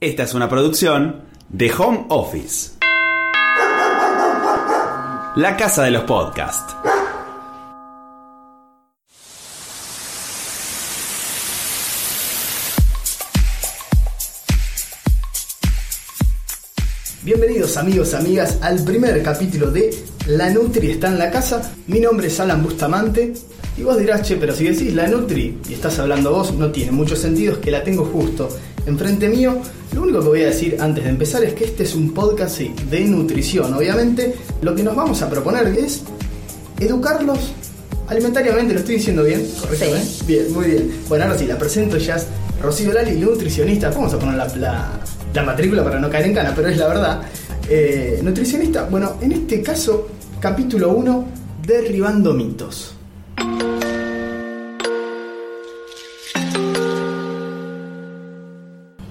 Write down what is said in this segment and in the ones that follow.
Esta es una producción de Home Office. La casa de los podcasts. Bienvenidos amigos, amigas, al primer capítulo de La Nutri está en la casa. Mi nombre es Alan Bustamante. Y vos dirás, che, pero si decís La Nutri y estás hablando vos, no tiene mucho sentido, es que la tengo justo enfrente mío. Lo único que voy a decir antes de empezar es que este es un podcast de nutrición. Obviamente, lo que nos vamos a proponer es educarlos alimentariamente. ¿Lo estoy diciendo bien? Sí. Bien, muy bien. Bueno, ahora sí, la presento ya es Rocío Lali, nutricionista. Vamos a poner la, la- la matrícula para no caer en cana, pero es la verdad. Eh, nutricionista, bueno, en este caso, capítulo 1, derribando mitos.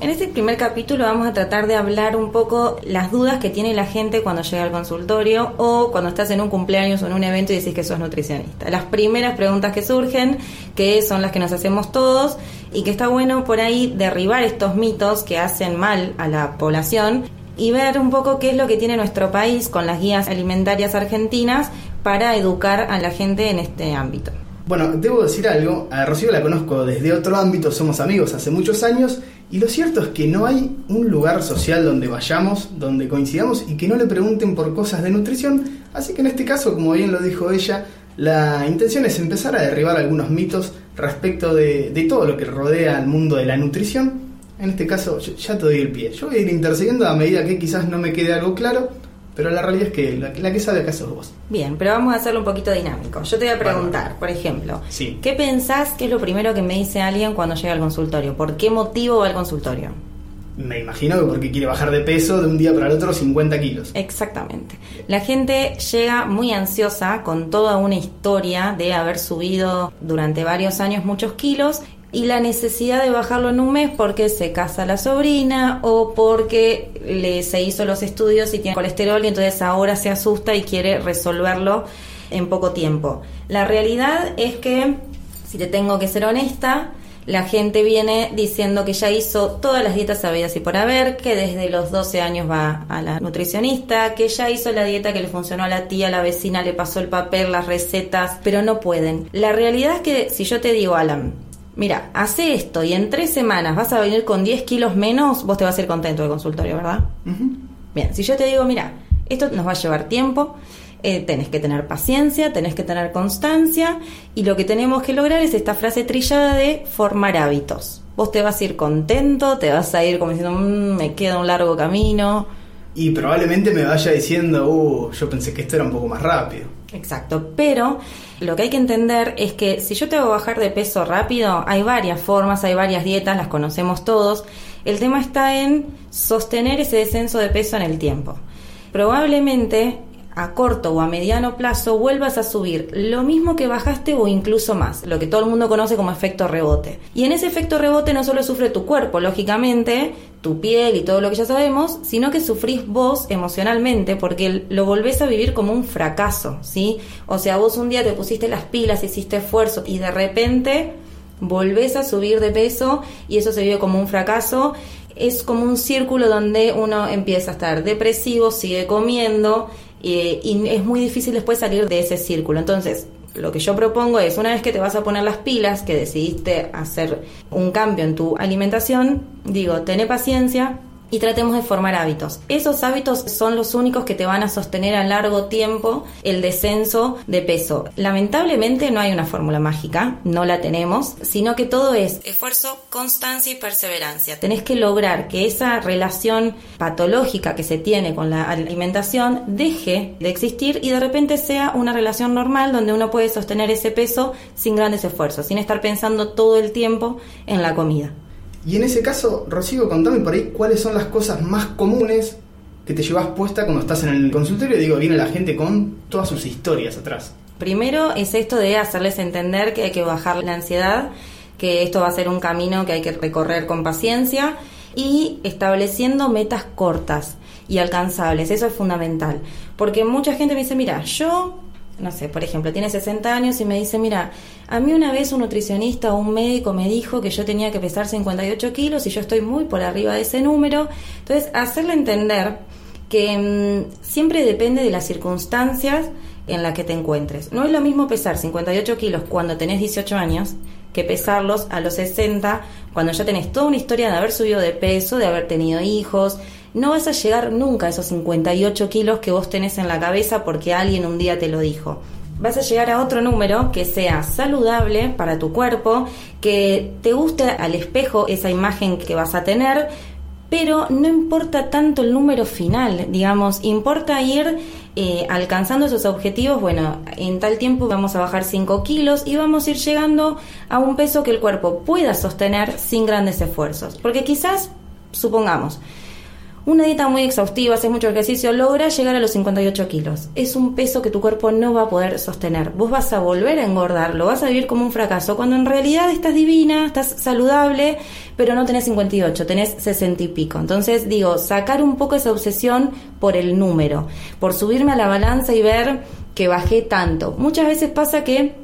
En este primer capítulo vamos a tratar de hablar un poco las dudas que tiene la gente cuando llega al consultorio o cuando estás en un cumpleaños o en un evento y decís que sos nutricionista. Las primeras preguntas que surgen, que son las que nos hacemos todos y que está bueno por ahí derribar estos mitos que hacen mal a la población y ver un poco qué es lo que tiene nuestro país con las guías alimentarias argentinas para educar a la gente en este ámbito. Bueno, debo decir algo, a Rocío la conozco desde otro ámbito, somos amigos hace muchos años, y lo cierto es que no hay un lugar social donde vayamos, donde coincidamos y que no le pregunten por cosas de nutrición, así que en este caso, como bien lo dijo ella, la intención es empezar a derribar algunos mitos respecto de, todo lo que rodea al mundo de la nutrición. En este caso, ya te doy el pie. Yo voy a ir intercediendo a medida que quizás no me quede algo claro, pero la realidad es que la, la que sabe acá sos vos. Bien, pero vamos a hacerlo un poquito dinámico. Yo te voy a preguntar, por ejemplo, Sí. ¿qué pensás que es lo primero que me dice alguien cuando llega al consultorio? ¿Por qué motivo va al consultorio? Me imagino que porque quiere bajar de peso de un día para el otro 50 kilos. Exactamente. La gente llega muy ansiosa con toda una historia de haber subido durante varios años muchos kilos y la necesidad de bajarlo en un mes porque se casa la sobrina o porque le, se hizo los estudios y tiene colesterol y entonces ahora se asusta y quiere resolverlo en poco tiempo. La realidad es que, si te tengo que ser honesta, la gente viene diciendo que ya hizo todas las dietas sabidas y por haber, que desde los 12 años va a la nutricionista, que ya hizo la dieta que le funcionó a la tía, a la vecina, le pasó el papel, las recetas, pero no pueden. La realidad es que si yo te digo, Alan, mira, hace esto y en tres semanas vas a venir con 10 kilos menos, vos te vas a ir contento del consultorio, ¿verdad? Bien, si yo te digo, mira, esto nos va a llevar tiempo, eh, tenés que tener paciencia, tenés que tener constancia y lo que tenemos que lograr es esta frase trillada de formar hábitos. Vos te vas a ir contento, te vas a ir como diciendo, "Mm, me queda un largo camino. Y probablemente me vaya diciendo, uh, yo pensé que esto era un poco más rápido. Exacto, pero lo que hay que entender es que si yo te hago bajar de peso rápido, hay varias formas, hay varias dietas, las conocemos todos. El tema está en sostener ese descenso de peso en el tiempo. Probablemente a corto o a mediano plazo vuelvas a subir lo mismo que bajaste o incluso más, lo que todo el mundo conoce como efecto rebote. Y en ese efecto rebote no solo sufre tu cuerpo, lógicamente, tu piel y todo lo que ya sabemos, sino que sufrís vos emocionalmente porque lo volvés a vivir como un fracaso, ¿sí? O sea, vos un día te pusiste las pilas, hiciste esfuerzo y de repente volvés a subir de peso y eso se vive como un fracaso. Es como un círculo donde uno empieza a estar depresivo, sigue comiendo eh, y es muy difícil después salir de ese círculo. Entonces, lo que yo propongo es, una vez que te vas a poner las pilas, que decidiste hacer un cambio en tu alimentación, digo, tené paciencia, y tratemos de formar hábitos. Esos hábitos son los únicos que te van a sostener a largo tiempo el descenso de peso. Lamentablemente no hay una fórmula mágica, no la tenemos, sino que todo es esfuerzo, constancia y perseverancia. Tenés que lograr que esa relación patológica que se tiene con la alimentación deje de existir y de repente sea una relación normal donde uno puede sostener ese peso sin grandes esfuerzos, sin estar pensando todo el tiempo en la comida. Y en ese caso, Rocío, contame por ahí cuáles son las cosas más comunes que te llevas puesta cuando estás en el consultorio. Digo, viene la gente con todas sus historias atrás. Primero es esto de hacerles entender que hay que bajar la ansiedad, que esto va a ser un camino que hay que recorrer con paciencia y estableciendo metas cortas y alcanzables. Eso es fundamental. Porque mucha gente me dice, mira, yo no sé, por ejemplo, tiene 60 años y me dice, mira, a mí una vez un nutricionista o un médico me dijo que yo tenía que pesar 58 kilos y yo estoy muy por arriba de ese número. Entonces, hacerle entender que mm, siempre depende de las circunstancias en las que te encuentres. No es lo mismo pesar 58 kilos cuando tenés 18 años que pesarlos a los 60 cuando ya tenés toda una historia de haber subido de peso, de haber tenido hijos. No vas a llegar nunca a esos 58 kilos que vos tenés en la cabeza porque alguien un día te lo dijo. Vas a llegar a otro número que sea saludable para tu cuerpo, que te guste al espejo esa imagen que vas a tener, pero no importa tanto el número final, digamos, importa ir eh, alcanzando esos objetivos, bueno, en tal tiempo vamos a bajar 5 kilos y vamos a ir llegando a un peso que el cuerpo pueda sostener sin grandes esfuerzos, porque quizás, supongamos, una dieta muy exhaustiva, haces mucho ejercicio, logra llegar a los 58 kilos. Es un peso que tu cuerpo no va a poder sostener. Vos vas a volver a engordar, lo vas a vivir como un fracaso, cuando en realidad estás divina, estás saludable, pero no tenés 58, tenés 60 y pico. Entonces digo, sacar un poco esa obsesión por el número, por subirme a la balanza y ver que bajé tanto. Muchas veces pasa que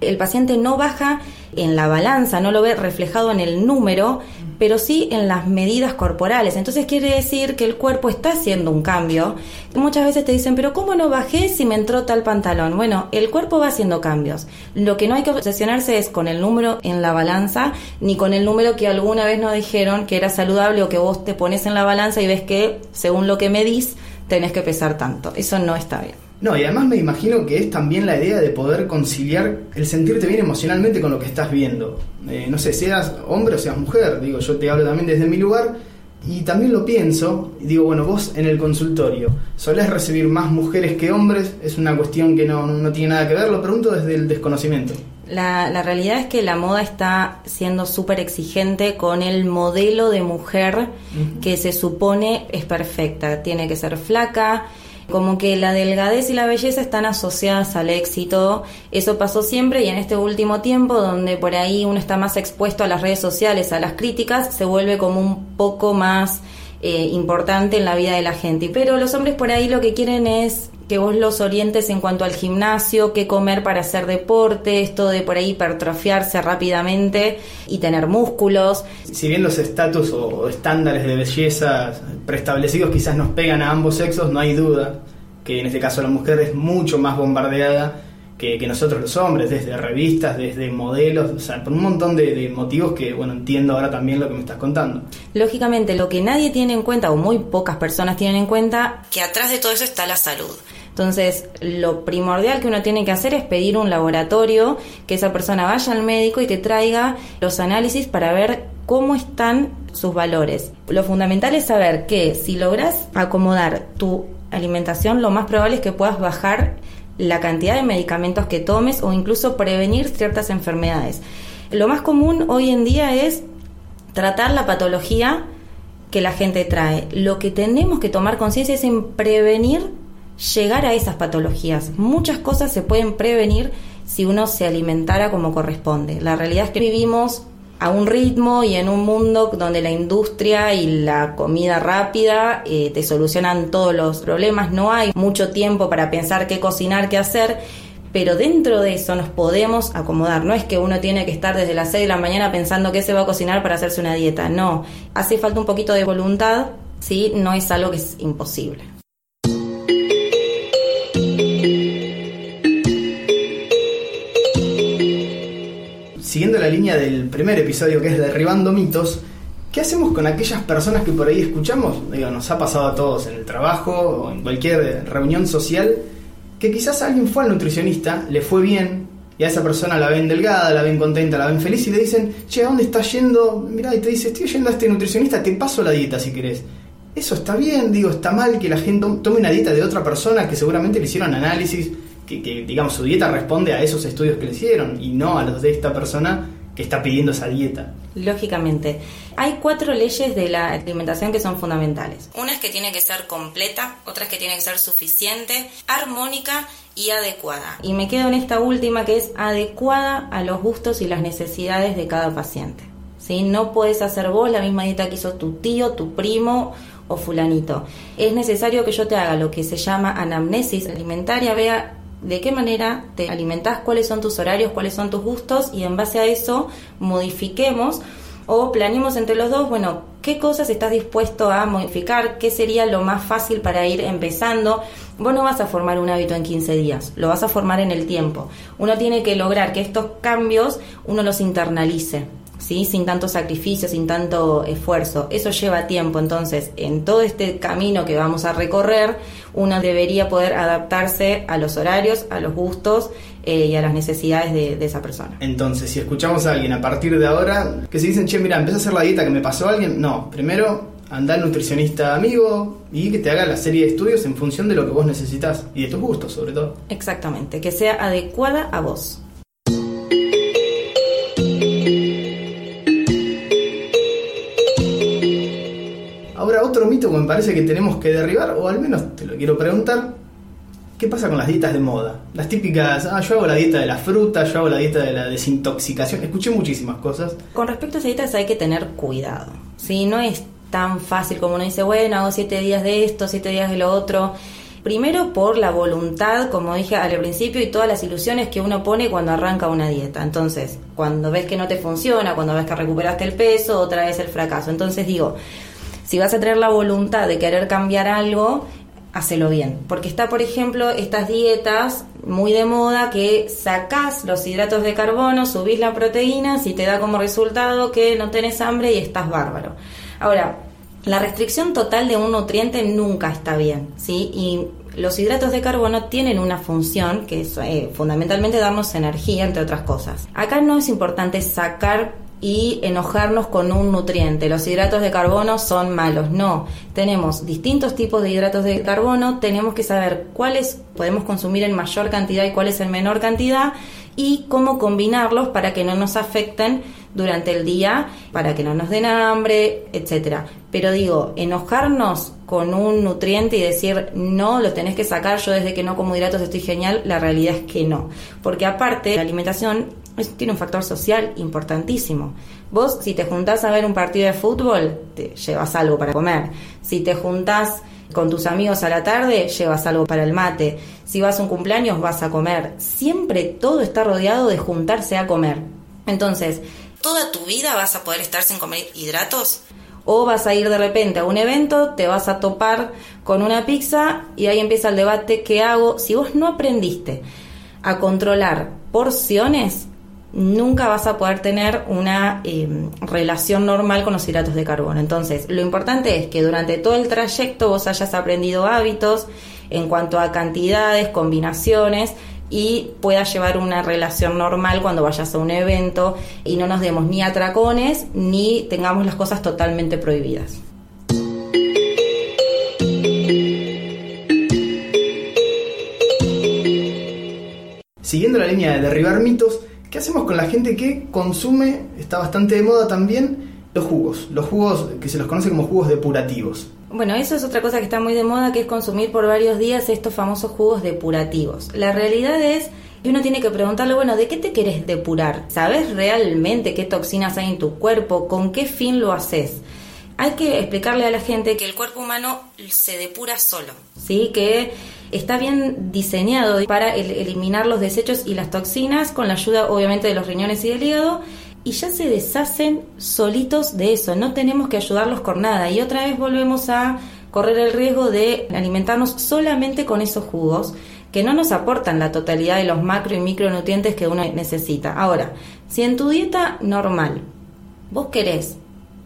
el paciente no baja en la balanza, no lo ve reflejado en el número, pero sí en las medidas corporales. Entonces quiere decir que el cuerpo está haciendo un cambio. Muchas veces te dicen, pero ¿cómo no bajé si me entró tal pantalón? Bueno, el cuerpo va haciendo cambios. Lo que no hay que obsesionarse es con el número en la balanza, ni con el número que alguna vez nos dijeron que era saludable o que vos te pones en la balanza y ves que, según lo que medís, tenés que pesar tanto. Eso no está bien. No, y además me imagino que es también la idea de poder conciliar el sentirte bien emocionalmente con lo que estás viendo. Eh, no sé, seas hombre o seas mujer, digo, yo te hablo también desde mi lugar y también lo pienso, y digo, bueno, vos en el consultorio, ¿solés recibir más mujeres que hombres? Es una cuestión que no, no tiene nada que ver, lo pregunto desde el desconocimiento. La, la realidad es que la moda está siendo súper exigente con el modelo de mujer que se supone es perfecta. Tiene que ser flaca, como que la delgadez y la belleza están asociadas al éxito. Eso pasó siempre y en este último tiempo, donde por ahí uno está más expuesto a las redes sociales, a las críticas, se vuelve como un poco más eh, importante en la vida de la gente. Pero los hombres por ahí lo que quieren es que vos los orientes en cuanto al gimnasio, qué comer para hacer deporte, esto de por ahí hipertrofiarse rápidamente y tener músculos. Si bien los estatus o estándares de belleza preestablecidos quizás nos pegan a ambos sexos, no hay duda que en este caso la mujer es mucho más bombardeada que, nosotros los hombres, desde revistas, desde modelos, o sea, por un montón de, de, motivos que, bueno, entiendo ahora también lo que me estás contando. Lógicamente, lo que nadie tiene en cuenta, o muy pocas personas tienen en cuenta, que atrás de todo eso está la salud. Entonces, lo primordial que uno tiene que hacer es pedir un laboratorio, que esa persona vaya al médico y que traiga los análisis para ver cómo están sus valores. Lo fundamental es saber que si logras acomodar tu alimentación, lo más probable es que puedas bajar la cantidad de medicamentos que tomes o incluso prevenir ciertas enfermedades. Lo más común hoy en día es tratar la patología que la gente trae. Lo que tenemos que tomar conciencia es en prevenir llegar a esas patologías. Muchas cosas se pueden prevenir si uno se alimentara como corresponde. La realidad es que vivimos a un ritmo y en un mundo donde la industria y la comida rápida eh, te solucionan todos los problemas. No hay mucho tiempo para pensar qué cocinar, qué hacer. Pero dentro de eso nos podemos acomodar. No es que uno tiene que estar desde las 6 de la mañana pensando qué se va a cocinar para hacerse una dieta. No. Hace falta un poquito de voluntad, ¿sí? No es algo que es imposible. Siguiendo la línea del primer episodio que es Derribando mitos, ¿qué hacemos con aquellas personas que por ahí escuchamos? Digo, nos ha pasado a todos en el trabajo o en cualquier reunión social, que quizás alguien fue al nutricionista, le fue bien, y a esa persona la ven delgada, la ven contenta, la ven feliz y le dicen, che, ¿a dónde estás yendo? Mirá, y te dice, estoy yendo a este nutricionista, te paso la dieta si querés. Eso está bien, digo, está mal que la gente tome una dieta de otra persona que seguramente le hicieron análisis, que, digamos, su dieta responde a esos estudios que le hicieron y no a los de esta persona que está pidiendo esa dieta. Lógicamente. Hay cuatro leyes de la alimentación que son fundamentales. Una es que tiene que ser completa, otra es que tiene que ser suficiente, armónica y adecuada. Y me quedo en esta última que es adecuada a los gustos y las necesidades de cada paciente. ¿Sí? No puedes hacer vos la misma dieta que hizo tu tío, tu primo o fulanito. Es necesario que yo te haga lo que se llama anamnesis alimentaria, vea de qué manera te alimentás, cuáles son tus horarios, cuáles son tus gustos y en base a eso modifiquemos o planeemos entre los dos, bueno, qué cosas estás dispuesto a modificar, qué sería lo más fácil para ir empezando. Vos no vas a formar un hábito en 15 días, lo vas a formar en el tiempo. Uno tiene que lograr que estos cambios uno los internalice. ¿Sí? sin tanto sacrificio, sin tanto esfuerzo. Eso lleva tiempo, entonces en todo este camino que vamos a recorrer, uno debería poder adaptarse a los horarios, a los gustos eh, y a las necesidades de, esa persona. Entonces, si escuchamos a alguien a partir de ahora, que se dicen, che, mira, empieza a hacer la dieta que me pasó a alguien, no, primero anda al nutricionista amigo y que te haga la serie de estudios en función de lo que vos necesitas y de tus gustos sobre todo. Exactamente, que sea adecuada a vos. Que me parece que tenemos que derribar, o al menos te lo quiero preguntar, ¿qué pasa con las dietas de moda? Las típicas, ah, yo hago la dieta de la fruta, yo hago la dieta de la desintoxicación, escuché muchísimas cosas. Con respecto a esas dietas hay que tener cuidado, si no es tan fácil como uno dice, bueno, hago siete días de esto, siete días de lo otro. Primero por la voluntad, como dije al principio, y todas las ilusiones que uno pone cuando arranca una dieta. Entonces, cuando ves que no te funciona, cuando ves que recuperaste el peso, otra vez el fracaso. Entonces digo, si vas a tener la voluntad de querer cambiar algo, hacelo bien. Porque está, por ejemplo, estas dietas muy de moda que sacás los hidratos de carbono, subís la proteína, si te da como resultado que no tenés hambre y estás bárbaro. Ahora, la restricción total de un nutriente nunca está bien, ¿sí? Y los hidratos de carbono tienen una función que es eh, fundamentalmente darnos energía, entre otras cosas. Acá no es importante sacar y enojarnos con un nutriente. Los hidratos de carbono son malos. No, tenemos distintos tipos de hidratos de carbono, tenemos que saber cuáles podemos consumir en mayor cantidad y cuáles en menor cantidad y cómo combinarlos para que no nos afecten durante el día, para que no nos den hambre, etcétera. Pero digo, enojarnos con un nutriente y decir no, lo tenés que sacar, yo desde que no como hidratos estoy genial, la realidad es que no. Porque aparte, la alimentación tiene un factor social importantísimo. Vos, si te juntás a ver un partido de fútbol, te llevas algo para comer. Si te juntás con tus amigos a la tarde, llevas algo para el mate. Si vas a un cumpleaños, vas a comer. Siempre todo está rodeado de juntarse a comer. Entonces, ¿toda tu vida vas a poder estar sin comer hidratos? O vas a ir de repente a un evento, te vas a topar con una pizza y ahí empieza el debate, ¿qué hago? Si vos no aprendiste a controlar porciones, nunca vas a poder tener una em, relación normal con los hidratos de carbono. Entonces, lo importante es que durante todo el trayecto vos hayas aprendido hábitos en cuanto a cantidades, combinaciones y puedas llevar una relación normal cuando vayas a un evento y no nos demos ni atracones ni tengamos las cosas totalmente prohibidas. Siguiendo la línea de derribar mitos, ¿Qué hacemos con la gente que consume, está bastante de moda también, los jugos? Los jugos que se los conoce como jugos depurativos. Bueno, eso es otra cosa que está muy de moda, que es consumir por varios días estos famosos jugos depurativos. La realidad es que uno tiene que preguntarle, bueno, ¿de qué te quieres depurar? ¿Sabes realmente qué toxinas hay en tu cuerpo? ¿Con qué fin lo haces? Hay que explicarle a la gente que el cuerpo humano se depura solo, ¿sí? Que está bien diseñado para eliminar los desechos y las toxinas con la ayuda obviamente de los riñones y del hígado y ya se deshacen solitos de eso, no tenemos que ayudarlos con nada y otra vez volvemos a correr el riesgo de alimentarnos solamente con esos jugos que no nos aportan la totalidad de los macro y micronutrientes que uno necesita. Ahora, si en tu dieta normal vos querés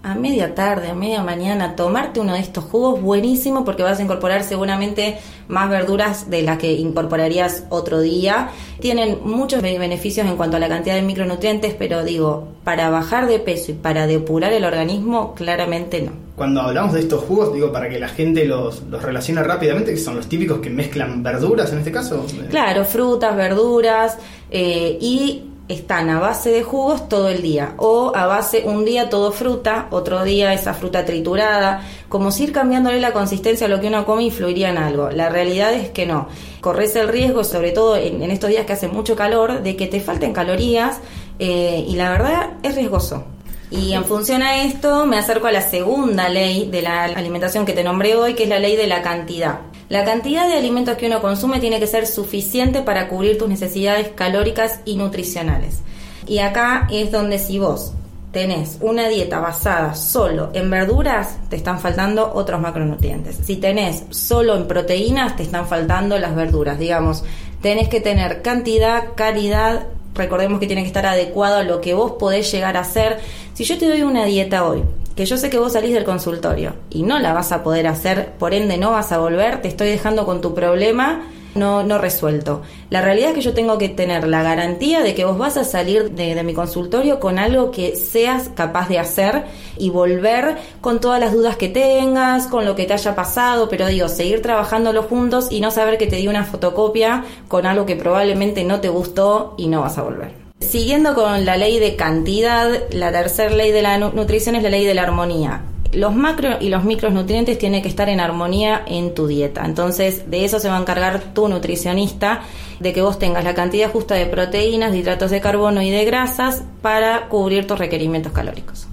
a media tarde, a media mañana, tomarte uno de estos jugos, buenísimo porque vas a incorporar seguramente más verduras de las que incorporarías otro día. Tienen muchos beneficios en cuanto a la cantidad de micronutrientes, pero digo, para bajar de peso y para depurar el organismo, claramente no. Cuando hablamos de estos jugos, digo, para que la gente los, los relacione rápidamente, que son los típicos que mezclan verduras en este caso. Claro, frutas, verduras eh, y están a base de jugos todo el día o a base un día todo fruta, otro día esa fruta triturada, como si ir cambiándole la consistencia a lo que uno come influiría en algo. La realidad es que no. Corres el riesgo, sobre todo en, estos días que hace mucho calor, de que te falten calorías eh, y la verdad es riesgoso. Y en función a esto me acerco a la segunda ley de la alimentación que te nombré hoy, que es la ley de la cantidad. La cantidad de alimentos que uno consume tiene que ser suficiente para cubrir tus necesidades calóricas y nutricionales. Y acá es donde si vos tenés una dieta basada solo en verduras, te están faltando otros macronutrientes. Si tenés solo en proteínas, te están faltando las verduras. Digamos, tenés que tener cantidad, calidad, recordemos que tiene que estar adecuado a lo que vos podés llegar a hacer. Si yo te doy una dieta hoy, que yo sé que vos salís del consultorio y no la vas a poder hacer, por ende no vas a volver, te estoy dejando con tu problema no, no resuelto. La realidad es que yo tengo que tener la garantía de que vos vas a salir de, mi consultorio con algo que seas capaz de hacer y volver con todas las dudas que tengas, con lo que te haya pasado, pero digo, seguir trabajándolo juntos y no saber que te di una fotocopia con algo que probablemente no te gustó y no vas a volver. Siguiendo con la ley de cantidad, la tercera ley de la nutrición es la ley de la armonía los macro y los micronutrientes tienen que estar en armonía en tu dieta. Entonces, de eso se va a encargar tu nutricionista, de que vos tengas la cantidad justa de proteínas, de hidratos de carbono y de grasas para cubrir tus requerimientos calóricos.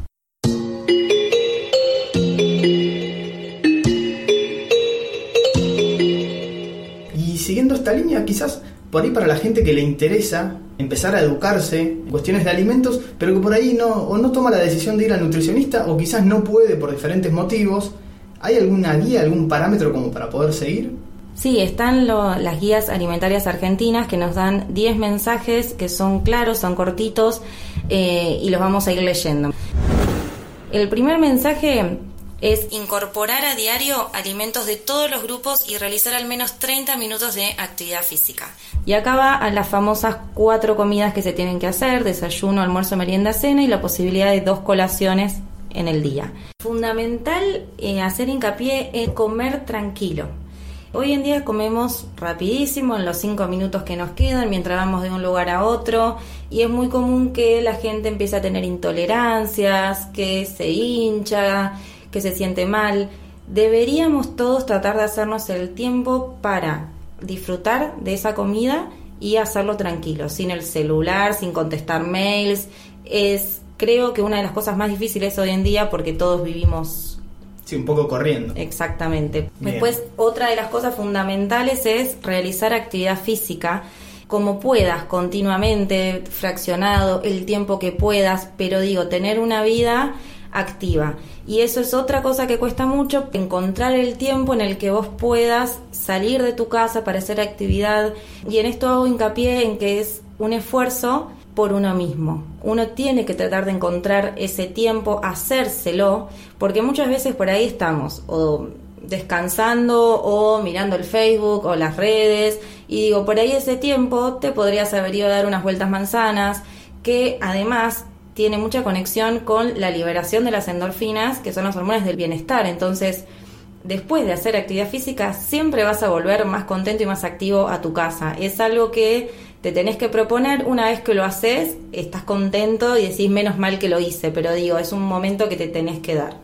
Y siguiendo esta línea, quizás por ahí para la gente que le interesa empezar a educarse en cuestiones de alimentos, pero que por ahí no, o no toma la decisión de ir al nutricionista o quizás no puede por diferentes motivos, ¿hay alguna guía, algún parámetro como para poder seguir? Sí, están las guías alimentarias argentinas que nos dan 10 mensajes que son claros, son cortitos eh, y los vamos a ir leyendo. El primer mensaje es incorporar a diario alimentos de todos los grupos y realizar al menos 30 minutos de actividad física. Y acá va a las famosas cuatro comidas que se tienen que hacer, desayuno, almuerzo, merienda, cena y la posibilidad de dos colaciones en el día. Fundamental eh, hacer hincapié en comer tranquilo. Hoy en día comemos rapidísimo en los cinco minutos que nos quedan mientras vamos de un lugar a otro y es muy común que la gente empiece a tener intolerancias, que se hincha, que se siente mal. Deberíamos todos tratar de hacernos el tiempo para disfrutar de esa comida y hacerlo tranquilo, sin el celular, sin contestar mails. Es creo que una de las cosas más difíciles hoy en día porque todos vivimos Sí, un poco corriendo. Exactamente. Después, otra de las cosas fundamentales es realizar actividad física como puedas, continuamente, fraccionado, el tiempo que puedas, pero digo, tener una vida activa. Y eso es otra cosa que cuesta mucho, encontrar el tiempo en el que vos puedas salir de tu casa para hacer actividad. Y en esto hago hincapié en que es un esfuerzo por uno mismo. Uno tiene que tratar de encontrar ese tiempo, hacérselo, porque muchas veces por ahí estamos, o descansando o mirando el Facebook o las redes y digo, por ahí ese tiempo te podrías haber ido a dar unas vueltas manzanas que además tiene mucha conexión con la liberación de las endorfinas, que son las hormonas del bienestar. Entonces, después de hacer actividad física, siempre vas a volver más contento y más activo a tu casa. Es algo que te tenés que proponer una vez que lo haces, estás contento y decís menos mal que lo hice, pero digo, es un momento que te tenés que dar.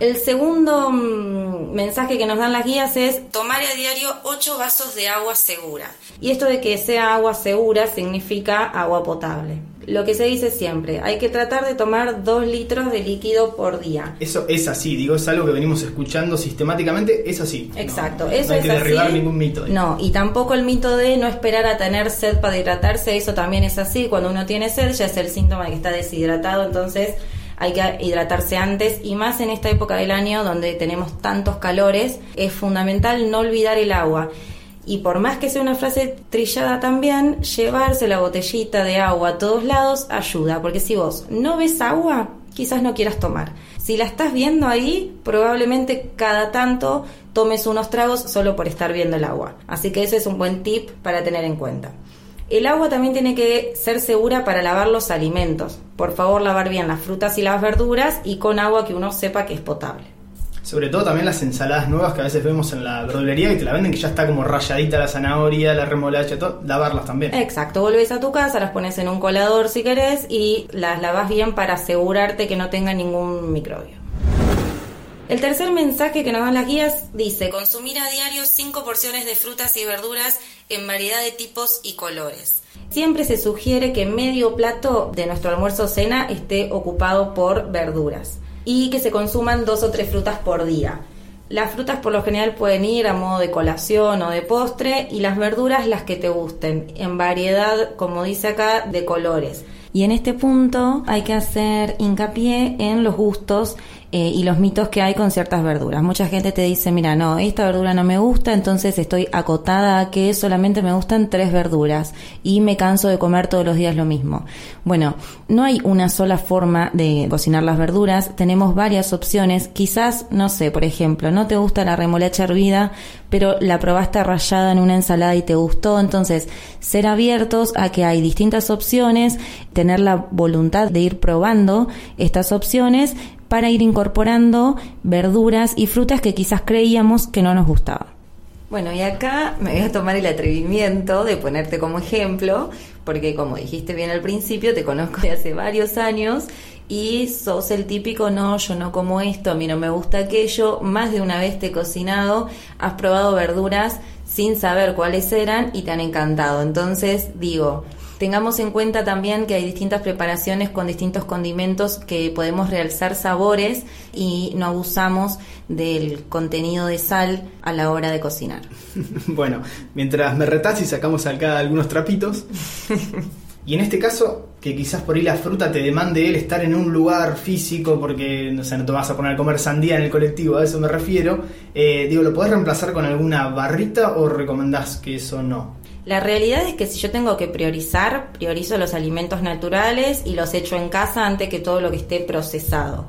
El segundo mm, mensaje que nos dan las guías es tomar a diario 8 vasos de agua segura. Y esto de que sea agua segura significa agua potable. Lo que se dice siempre, hay que tratar de tomar 2 litros de líquido por día. Eso es así, digo, es algo que venimos escuchando sistemáticamente, es así. Exacto, no, eso no hay es que derribar así. ningún mito. No, y tampoco el mito de no esperar a tener sed para hidratarse, eso también es así. Cuando uno tiene sed ya es el síntoma de que está deshidratado, entonces hay que hidratarse antes y más en esta época del año donde tenemos tantos calores, es fundamental no olvidar el agua. Y por más que sea una frase trillada también, llevarse la botellita de agua a todos lados ayuda, porque si vos no ves agua, quizás no quieras tomar. Si la estás viendo ahí, probablemente cada tanto tomes unos tragos solo por estar viendo el agua. Así que ese es un buen tip para tener en cuenta. El agua también tiene que ser segura para lavar los alimentos. Por favor, lavar bien las frutas y las verduras y con agua que uno sepa que es potable. Sobre todo también las ensaladas nuevas que a veces vemos en la verdulería y te la venden que ya está como rayadita la zanahoria, la remolacha, todo, lavarlas también. Exacto, volvés a tu casa, las pones en un colador si querés y las lavas bien para asegurarte que no tenga ningún microbio. El tercer mensaje que nos dan las guías dice consumir a diario 5 porciones de frutas y verduras en variedad de tipos y colores. siempre se sugiere que medio plato de nuestro almuerzo o cena esté ocupado por verduras y que se consuman dos o tres frutas por día. Las frutas por lo general pueden ir a modo de colación o de postre y las verduras las que te gusten, en variedad, como dice acá, de colores. Y en este punto hay que hacer hincapié en los gustos eh, y los mitos que hay con ciertas verduras. Mucha gente te dice, mira, no, esta verdura no me gusta, entonces estoy acotada a que solamente me gustan tres verduras y me canso de comer todos los días lo mismo. Bueno, no hay una sola forma de cocinar las verduras, tenemos varias opciones. Quizás, no sé, por ejemplo, no te gusta la remolacha hervida, pero la probaste rallada en una ensalada y te gustó, entonces ser abiertos a que hay distintas opciones, tener la voluntad de ir probando estas opciones, para ir incorporando verduras y frutas que quizás creíamos que no nos gustaban. Bueno, y acá me voy a tomar el atrevimiento de ponerte como ejemplo, porque como dijiste bien al principio, te conozco de hace varios años y sos el típico, no, yo no como esto, a mí no me gusta aquello, más de una vez te he cocinado, has probado verduras sin saber cuáles eran y te han encantado. Entonces digo, Tengamos en cuenta también que hay distintas preparaciones con distintos condimentos que podemos realzar sabores y no abusamos del contenido de sal a la hora de cocinar. bueno, mientras me retás y sacamos acá algunos trapitos. Y en este caso, que quizás por ahí la fruta te demande el estar en un lugar físico, porque no, sé, no te vas a poner a comer sandía en el colectivo, a eso me refiero. Eh, digo, ¿lo podés reemplazar con alguna barrita o recomendás que eso no? La realidad es que si yo tengo que priorizar, priorizo los alimentos naturales y los echo en casa antes que todo lo que esté procesado.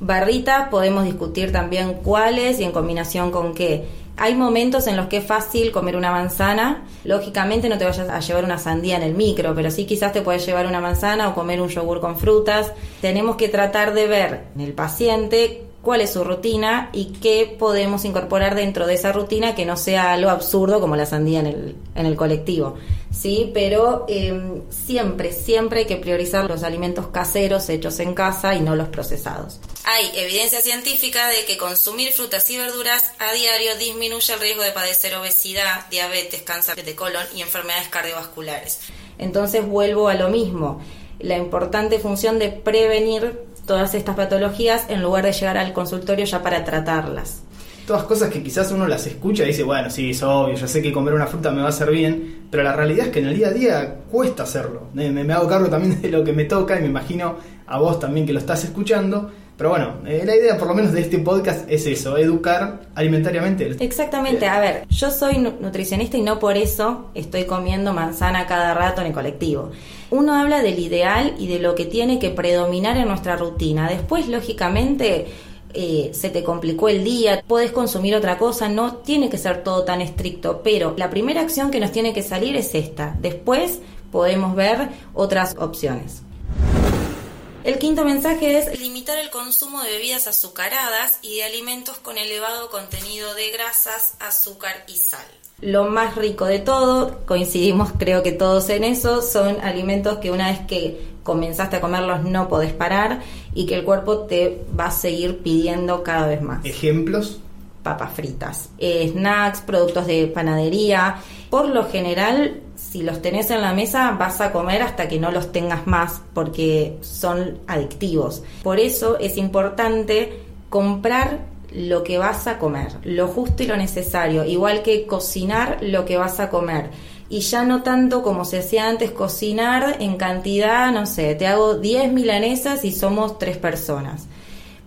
Barrita podemos discutir también cuáles y en combinación con qué. Hay momentos en los que es fácil comer una manzana. Lógicamente no te vayas a llevar una sandía en el micro, pero sí quizás te puedes llevar una manzana o comer un yogur con frutas. Tenemos que tratar de ver en el paciente cuál es su rutina y qué podemos incorporar dentro de esa rutina que no sea algo absurdo como la sandía en el, en el colectivo. ¿sí? Pero em, siempre, siempre hay que priorizar los alimentos caseros hechos en casa y no los procesados. Hay evidencia científica de que consumir frutas y verduras a diario disminuye el riesgo de padecer obesidad, diabetes, cáncer de colon y enfermedades cardiovasculares. Entonces vuelvo a lo mismo, la importante función de prevenir todas estas patologías en lugar de llegar al consultorio ya para tratarlas. Todas cosas que quizás uno las escucha y dice, bueno, sí, es obvio, yo sé que comer una fruta me va a hacer bien, pero la realidad es que en el día a día cuesta hacerlo. Me, hago cargo también de lo que me toca y me imagino a vos también que lo estás escuchando. Pero bueno, eh, la idea por lo menos de este podcast es eso, educar alimentariamente. Exactamente, a ver, yo soy nutricionista y no por eso estoy comiendo manzana cada rato en el colectivo. Uno habla del ideal y de lo que tiene que predominar en nuestra rutina. Después, lógicamente, eh, se te complicó el día, puedes consumir otra cosa, no tiene que ser todo tan estricto, pero la primera acción que nos tiene que salir es esta. Después podemos ver otras opciones. El quinto mensaje es limitar el consumo de bebidas azucaradas y de alimentos con elevado contenido de grasas, azúcar y sal. Lo más rico de todo, coincidimos creo que todos en eso, son alimentos que una vez que comenzaste a comerlos no podés parar y que el cuerpo te va a seguir pidiendo cada vez más. ¿Ejemplos? Papas fritas, eh, snacks, productos de panadería. Por lo general, si los tenés en la mesa, vas a comer hasta que no los tengas más porque son adictivos. Por eso es importante comprar lo que vas a comer, lo justo y lo necesario, igual que cocinar lo que vas a comer. Y ya no tanto como se hacía antes, cocinar en cantidad, no sé, te hago 10 milanesas y somos tres personas.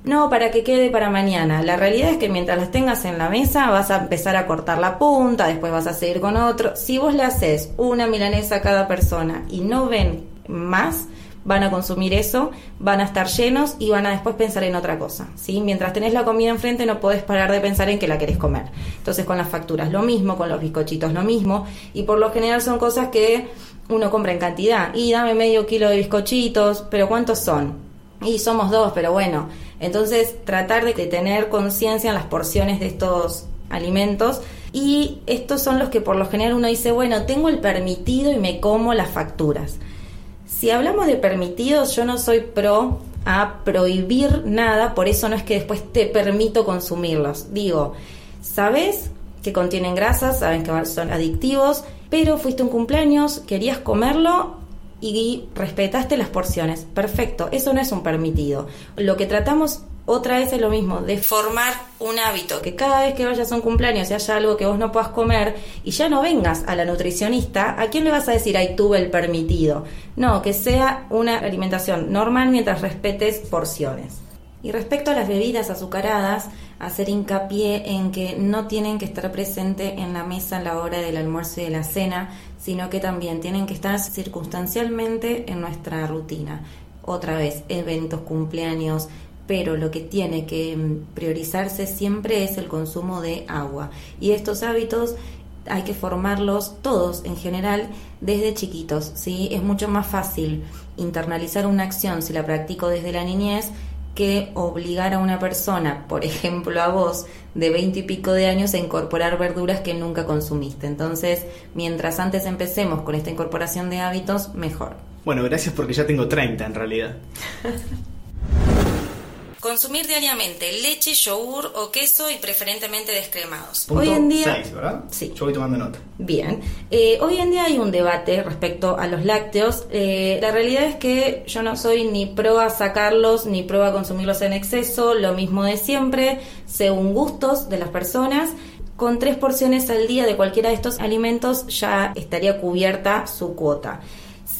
No, para que quede para mañana. La realidad es que mientras las tengas en la mesa vas a empezar a cortar la punta, después vas a seguir con otro. Si vos le haces una milanesa a cada persona y no ven más, van a consumir eso, van a estar llenos y van a después pensar en otra cosa. ¿sí? Mientras tenés la comida enfrente no podés parar de pensar en que la querés comer. Entonces con las facturas lo mismo, con los bizcochitos lo mismo y por lo general son cosas que uno compra en cantidad. Y dame medio kilo de bizcochitos, pero ¿cuántos son? Y somos dos, pero bueno. Entonces tratar de tener conciencia en las porciones de estos alimentos y estos son los que por lo general uno dice, bueno, tengo el permitido y me como las facturas. Si hablamos de permitidos, yo no soy pro a prohibir nada, por eso no es que después te permito consumirlos. Digo, ¿sabes que contienen grasas? ¿Saben que son adictivos? pero fuiste un cumpleaños, querías comerlo y respetaste las porciones. Perfecto, eso no es un permitido. Lo que tratamos otra vez es lo mismo, de formar un hábito, que cada vez que vayas a un cumpleaños y haya algo que vos no puedas comer y ya no vengas a la nutricionista, ¿a quién le vas a decir, ahí tuve el permitido? No, que sea una alimentación normal mientras respetes porciones. Y respecto a las bebidas azucaradas, hacer hincapié en que no tienen que estar presentes en la mesa a la hora del almuerzo y de la cena, sino que también tienen que estar circunstancialmente en nuestra rutina. Otra vez, eventos, cumpleaños, pero lo que tiene que mm, priorizarse siempre es el consumo de agua. Y estos hábitos hay que formarlos todos en general desde chiquitos, ¿sí? Es mucho más fácil internalizar una acción si la practico desde la niñez que obligar a una persona, por ejemplo a vos, de veinte y pico de años, a incorporar verduras que nunca consumiste. Entonces, mientras antes empecemos con esta incorporación de hábitos, mejor. Bueno, gracias porque ya tengo 30 en realidad. Consumir diariamente leche, yogur o queso y preferentemente descremados. Punto hoy en día, 6, ¿verdad? Sí. Yo voy tomando nota. Bien, Eh, hoy en día hay un debate respecto a los lácteos. Eh, la realidad es que yo no soy ni pro a sacarlos ni pro a consumirlos en exceso, lo mismo de siempre, según gustos de las personas. Con tres porciones al día de cualquiera de estos alimentos ya estaría cubierta su cuota.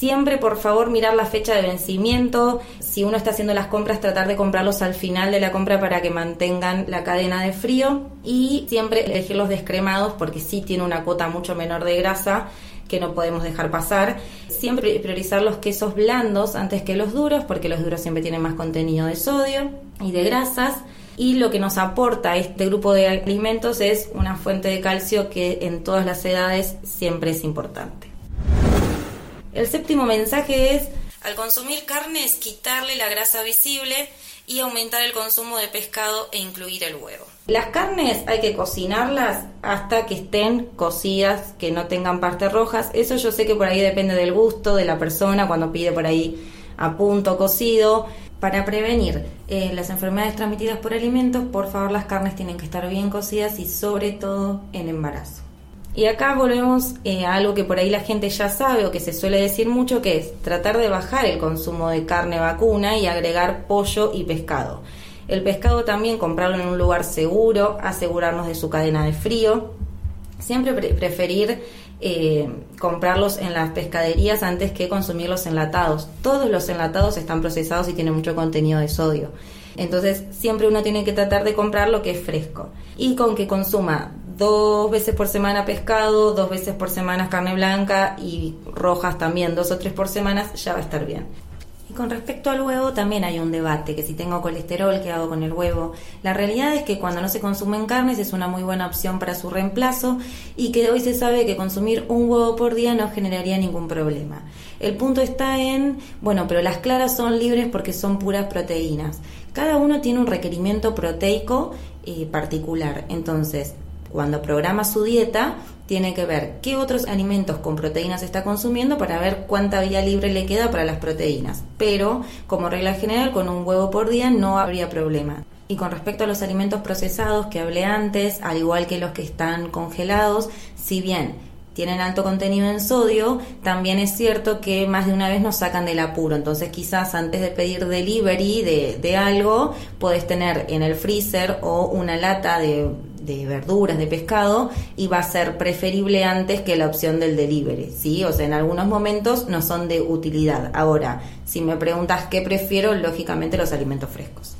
Siempre, por favor, mirar la fecha de vencimiento. Si uno está haciendo las compras, tratar de comprarlos al final de la compra para que mantengan la cadena de frío. Y siempre elegir los descremados porque sí tiene una cuota mucho menor de grasa que no podemos dejar pasar. Siempre priorizar los quesos blandos antes que los duros porque los duros siempre tienen más contenido de sodio y de grasas. Y lo que nos aporta este grupo de alimentos es una fuente de calcio que en todas las edades siempre es importante. El séptimo mensaje es, al consumir carnes, quitarle la grasa visible y aumentar el consumo de pescado e incluir el huevo. Las carnes hay que cocinarlas hasta que estén cocidas, que no tengan partes rojas. Eso yo sé que por ahí depende del gusto de la persona cuando pide por ahí a punto cocido. Para prevenir eh, las enfermedades transmitidas por alimentos, por favor las carnes tienen que estar bien cocidas y sobre todo en embarazo. Y acá volvemos eh, a algo que por ahí la gente ya sabe o que se suele decir mucho, que es tratar de bajar el consumo de carne vacuna y agregar pollo y pescado. El pescado también comprarlo en un lugar seguro, asegurarnos de su cadena de frío. Siempre pre- preferir eh, comprarlos en las pescaderías antes que consumirlos enlatados. Todos los enlatados están procesados y tienen mucho contenido de sodio. Entonces siempre uno tiene que tratar de comprar lo que es fresco. Y con que consuma dos veces por semana pescado, dos veces por semana carne blanca y rojas también, dos o tres por semana, ya va a estar bien. Y con respecto al huevo también hay un debate, que si tengo colesterol, ¿qué hago con el huevo? La realidad es que cuando no se consumen carnes es una muy buena opción para su reemplazo y que hoy se sabe que consumir un huevo por día no generaría ningún problema. El punto está en, bueno, pero las claras son libres porque son puras proteínas. Cada uno tiene un requerimiento proteico eh, particular, entonces cuando programa su dieta, tiene que ver qué otros alimentos con proteínas está consumiendo para ver cuánta vía libre le queda para las proteínas. Pero, como regla general, con un huevo por día no habría problema. Y con respecto a los alimentos procesados que hablé antes, al igual que los que están congelados, si bien tienen alto contenido en sodio, también es cierto que más de una vez nos sacan del apuro. Entonces quizás antes de pedir delivery de, de algo, puedes tener en el freezer o una lata de, de verduras, de pescado, y va a ser preferible antes que la opción del delivery, ¿sí? O sea, en algunos momentos no son de utilidad. Ahora, si me preguntas qué prefiero, lógicamente los alimentos frescos.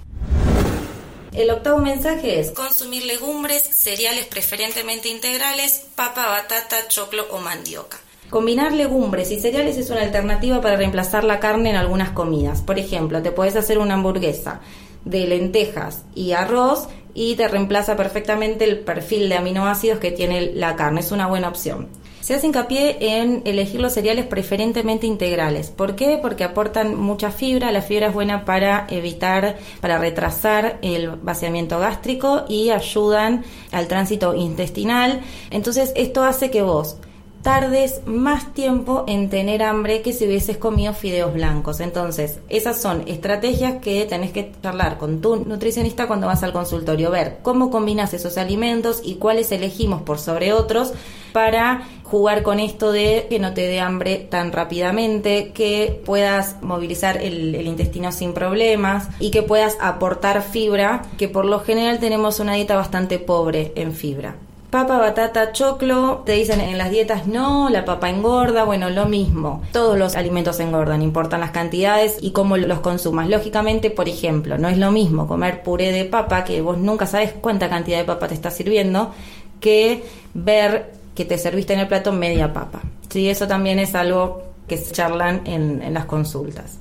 El octavo mensaje es consumir legumbres, cereales preferentemente integrales, papa, batata, choclo o mandioca. Combinar legumbres y cereales es una alternativa para reemplazar la carne en algunas comidas. Por ejemplo, te puedes hacer una hamburguesa de lentejas y arroz y te reemplaza perfectamente el perfil de aminoácidos que tiene la carne. Es una buena opción. Se hace hincapié en elegir los cereales preferentemente integrales. ¿Por qué? Porque aportan mucha fibra. La fibra es buena para evitar, para retrasar el vaciamiento gástrico y ayudan al tránsito intestinal. Entonces esto hace que vos tardes más tiempo en tener hambre que si hubieses comido fideos blancos. Entonces, esas son estrategias que tenés que charlar con tu nutricionista cuando vas al consultorio, ver cómo combinas esos alimentos y cuáles elegimos por sobre otros para jugar con esto de que no te dé hambre tan rápidamente, que puedas movilizar el, el, intestino sin problemas y que puedas aportar fibra, que por lo general tenemos una dieta bastante pobre en fibra. Papa, batata, choclo, te dicen en las dietas no, la papa engorda, bueno, lo mismo. Todos los alimentos engordan, importan las cantidades y cómo los consumas. Lógicamente, por ejemplo, no es lo mismo comer puré de papa, que vos nunca sabes cuánta cantidad de papa te está sirviendo, que ver que te serviste en el plato media papa. Sí, eso también es algo que se charlan en, en las consultas.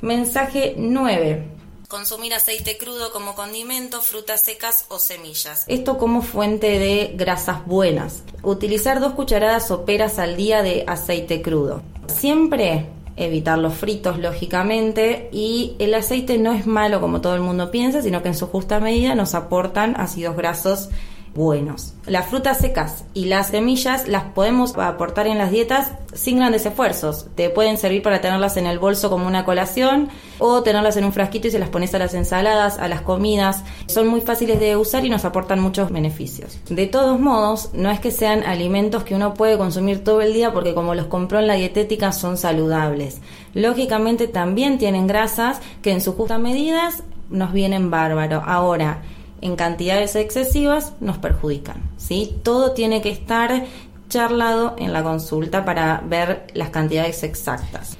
Mensaje 9. Consumir aceite crudo como condimento, frutas secas o semillas. Esto como fuente de grasas buenas. Utilizar dos cucharadas soperas al día de aceite crudo. Siempre evitar los fritos, lógicamente, y el aceite no es malo como todo el mundo piensa, sino que en su justa medida nos aportan ácidos grasos buenos. Las frutas secas y las semillas las podemos aportar en las dietas sin grandes esfuerzos. Te pueden servir para tenerlas en el bolso como una colación o tenerlas en un frasquito y se las pones a las ensaladas, a las comidas. Son muy fáciles de usar y nos aportan muchos beneficios. De todos modos, no es que sean alimentos que uno puede consumir todo el día porque como los compró en la dietética son saludables. Lógicamente también tienen grasas que en sus justas medidas nos vienen bárbaro. Ahora, en cantidades excesivas nos perjudican. ¿sí? Todo tiene que estar charlado en la consulta para ver las cantidades exactas.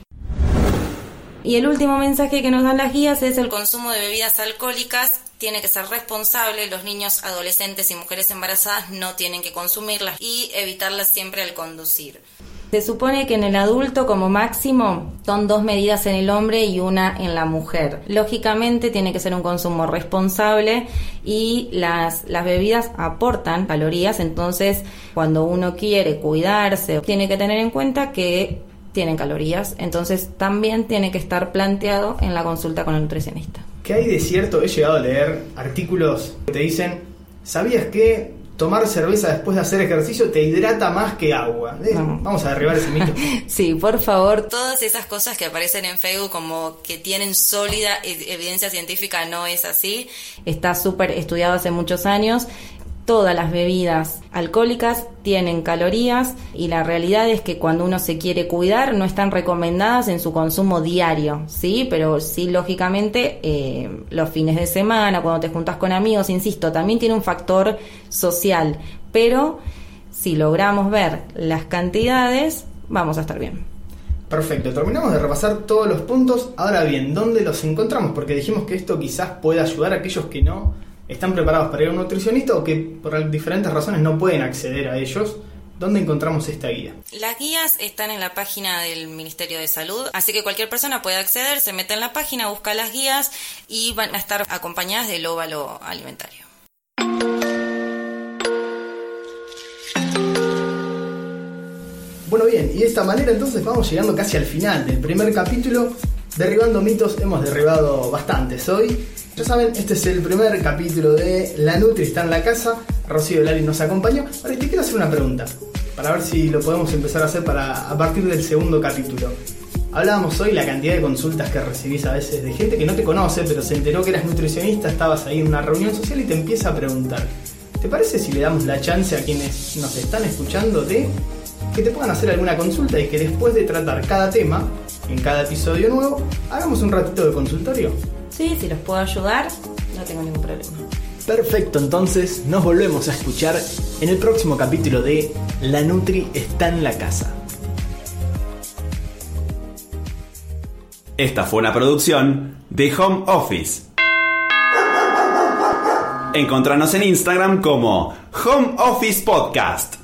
Y el último mensaje que nos dan las guías es el consumo de bebidas alcohólicas tiene que ser responsable, los niños, adolescentes y mujeres embarazadas no tienen que consumirlas y evitarlas siempre al conducir. Se supone que en el adulto como máximo son dos medidas en el hombre y una en la mujer. Lógicamente tiene que ser un consumo responsable y las, las bebidas aportan calorías, entonces cuando uno quiere cuidarse tiene que tener en cuenta que tienen calorías, entonces también tiene que estar planteado en la consulta con el nutricionista. ¿Qué hay de cierto? He llegado a leer artículos que te dicen, ¿sabías que tomar cerveza después de hacer ejercicio te hidrata más que agua. Eh, vamos a derribar ese mito. sí, por favor, todas esas cosas que aparecen en Facebook como que tienen sólida evidencia científica no es así. Está súper estudiado hace muchos años todas las bebidas alcohólicas tienen calorías y la realidad es que cuando uno se quiere cuidar no están recomendadas en su consumo diario, ¿sí? Pero sí, lógicamente, eh, los fines de semana, cuando te juntas con amigos, insisto, también tiene un factor social, pero si logramos ver las cantidades, vamos a estar bien. Perfecto, terminamos de repasar todos los puntos. Ahora bien, ¿dónde los encontramos? Porque dijimos que esto quizás pueda ayudar a aquellos que no están preparados para ir a un nutricionista o que por diferentes razones no pueden acceder a ellos. ¿Dónde encontramos esta guía? Las guías están en la página del Ministerio de Salud, así que cualquier persona puede acceder, se mete en la página, busca las guías y van a estar acompañadas del óvalo alimentario. Bueno, bien, y de esta manera entonces vamos llegando casi al final del primer capítulo. Derribando mitos, hemos derribado bastantes hoy. Ya saben, este es el primer capítulo de La Nutri está en la casa. Rocío Lali nos acompañó. Ahora te quiero hacer una pregunta, para ver si lo podemos empezar a hacer para, a partir del segundo capítulo. Hablábamos hoy la cantidad de consultas que recibís a veces de gente que no te conoce, pero se enteró que eras nutricionista, estabas ahí en una reunión social y te empieza a preguntar. ¿Te parece si le damos la chance a quienes nos están escuchando de que te puedan hacer alguna consulta y que después de tratar cada tema, en cada episodio nuevo, hagamos un ratito de consultorio? Sí, si los puedo ayudar, no tengo ningún problema. Perfecto, entonces nos volvemos a escuchar en el próximo capítulo de La Nutri está en la casa. Esta fue una producción de Home Office. Encontranos en Instagram como Home Office Podcast.